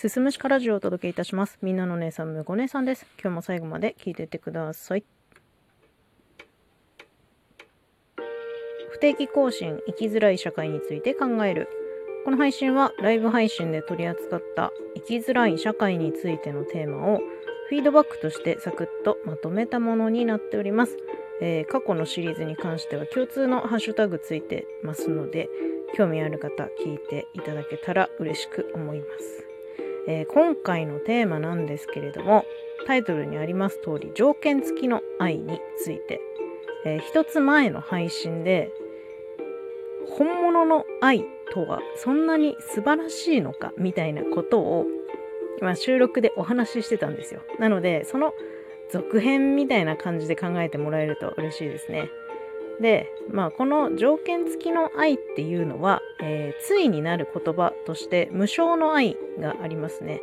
すすむしかラジオをお届けいたします。みんなの姉さん、むこ姉さんです。今日も最後まで聞いていってください。不定期更新、生きづらい社会について考える。この配信はライブ配信で取り扱った生きづらい社会についてのテーマをフィードバックとしてサクッとまとめたものになっております。えー、過去のシリーズに関しては共通のハッシュタグついてますので、興味ある方聞いていただけたら嬉しく思います。えー、今回のテーマなんですけれども、タイトルにあります通り、条件付きの愛について、えー、一つ前の配信で、本物の愛とはそんなに素晴らしいのかみたいなことを、ま、収録でお話ししてたんですよ。なので、その続編みたいな感じで考えてもらえると嬉しいですね。で、まあ、この条件付きの愛っていうのは、えー、対になる言葉として無償の愛がありますね。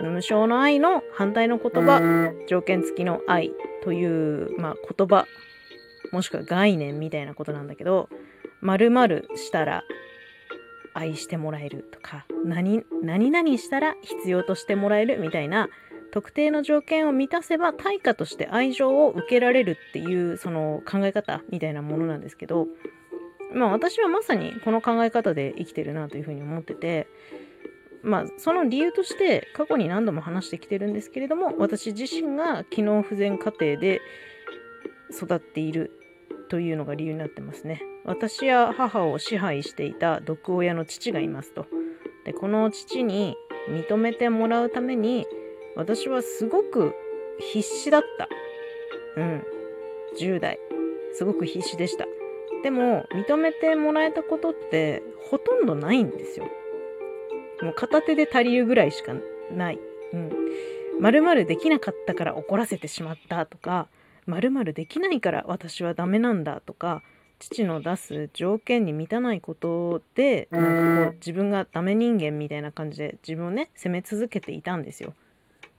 無償の愛の反対の言葉、条件付きの愛という、まあ、言葉、もしくは概念みたいなことなんだけど、〇〇したら愛してもらえるとか、何、何々したら必要としてもらえるみたいな、特定の条件を満たせば対価として愛情を受けられるっていうその考え方みたいなものなんですけどまあ私はまさにこの考え方で生きてるなというふうに思っててまあその理由として過去に何度も話してきてるんですけれども私自身が機能不全家庭で育っているというのが理由になってますね。私や母を支配していた毒親の父がいますと。でこの父に認めてもらうために私はすごく必死だった。うん。10代。すごく必死でした。でも、認めてもらえたことってほとんどないんですよ。もう片手で足りるぐらいしかない。うん。〇〇できなかったから怒らせてしまったとか、〇〇できないから私はダメなんだとか、父の出す条件に満たないことで、なんかこう自分がダメ人間みたいな感じで自分をね、責め続けていたんですよ。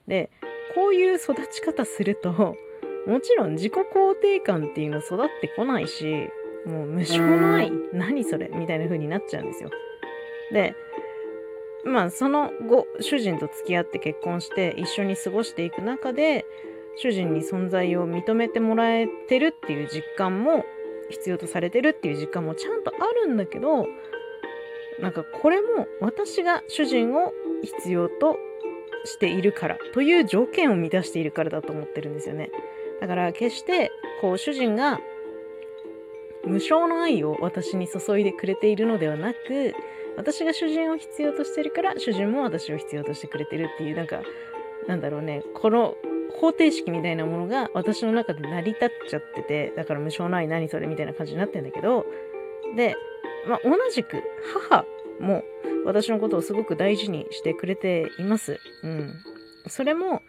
でこういう育ち方すると もちろん自己肯定感っていうの育ってこないしもう無償の愛何それみたいな風になっちゃうんですよ。でまあその後主人と付き合って結婚して一緒に過ごしていく中で主人に存在を認めてもらえてるっていう実感も必要とされてるっていう実感もちゃんとあるんだけどなんかこれも私が主人を必要としているからという条件を満たしているからだと思ってるんですよね。だから決してこう主人が無償の愛を私に注いでくれているのではなく私が主人を必要としてるから主人も私を必要としてくれてるっていうなんかなんだろうねこの方程式みたいなものが私の中で成り立っちゃっててだから無償の愛何それみたいな感じになってんだけどで、まあ、同じく母も私のことをすごく大事にしてくれています。うん。それも、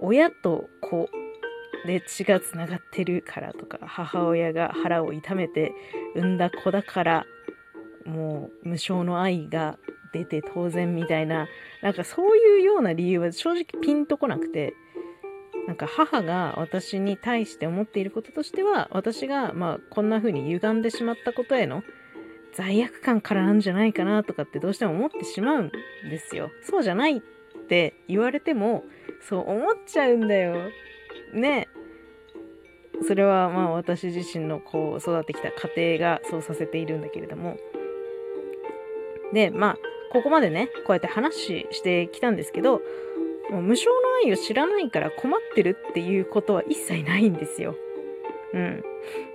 親と子で血がつながってるからとか、母親が腹を痛めて産んだ子だから、もう無償の愛が出て当然みたいな、なんかそういうような理由は正直ピンとこなくて、なんか母が私に対して思っていることとしては、私がまあこんな風に歪んでしまったことへの罪悪感からなんじゃないかなとかってどうしても思ってしまうんですよ。そうじゃないって言われてもそう思っちゃうんだよ。ね。それはまあ私自身のこう育ってきた家庭がそうさせているんだけれども。で、まあここまでね、こうやって話してきたんですけど、もう無償の愛を知らないから困ってるっていうことは一切ないんですよ。うん。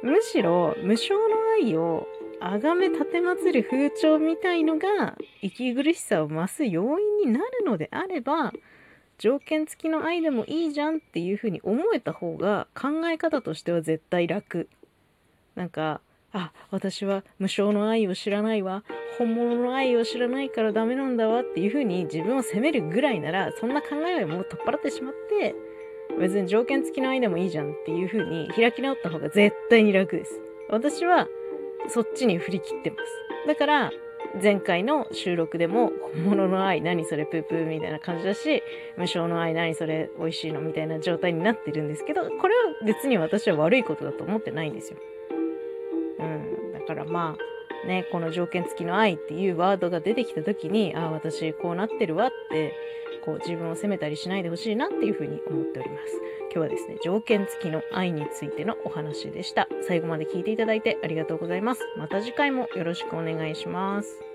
むしろ無償の愛を崇め立てまつる風潮みたいのが息苦しさを増す要因になるのであれば条件付きの愛でもいいじゃんっていうふうに思えた方が考え方としては絶対楽。なんかあ私は無償の愛を知らないわ。本物の愛を知らないからダメなんだわっていうふうに自分を責めるぐらいならそんな考えはもう取っ払ってしまって別に条件付きの愛でもいいじゃんっていうふうに開き直った方が絶対に楽です。私はそっちに振り切ってます。だから、前回の収録でも、本物の愛何それプープーみたいな感じだし、無償の愛何それ美味しいのみたいな状態になってるんですけど、これは別に私は悪いことだと思ってないんですよ。うん。だからまあ、ね、この条件付きの愛っていうワードが出てきた時に、ああ、私こうなってるわって、こう自分を責めたりしないでほしいなっていうふうに思っております。今日はですね、条件付きの愛についてのお話でした。最後まで聞いていただいてありがとうございます。また次回もよろしくお願いします。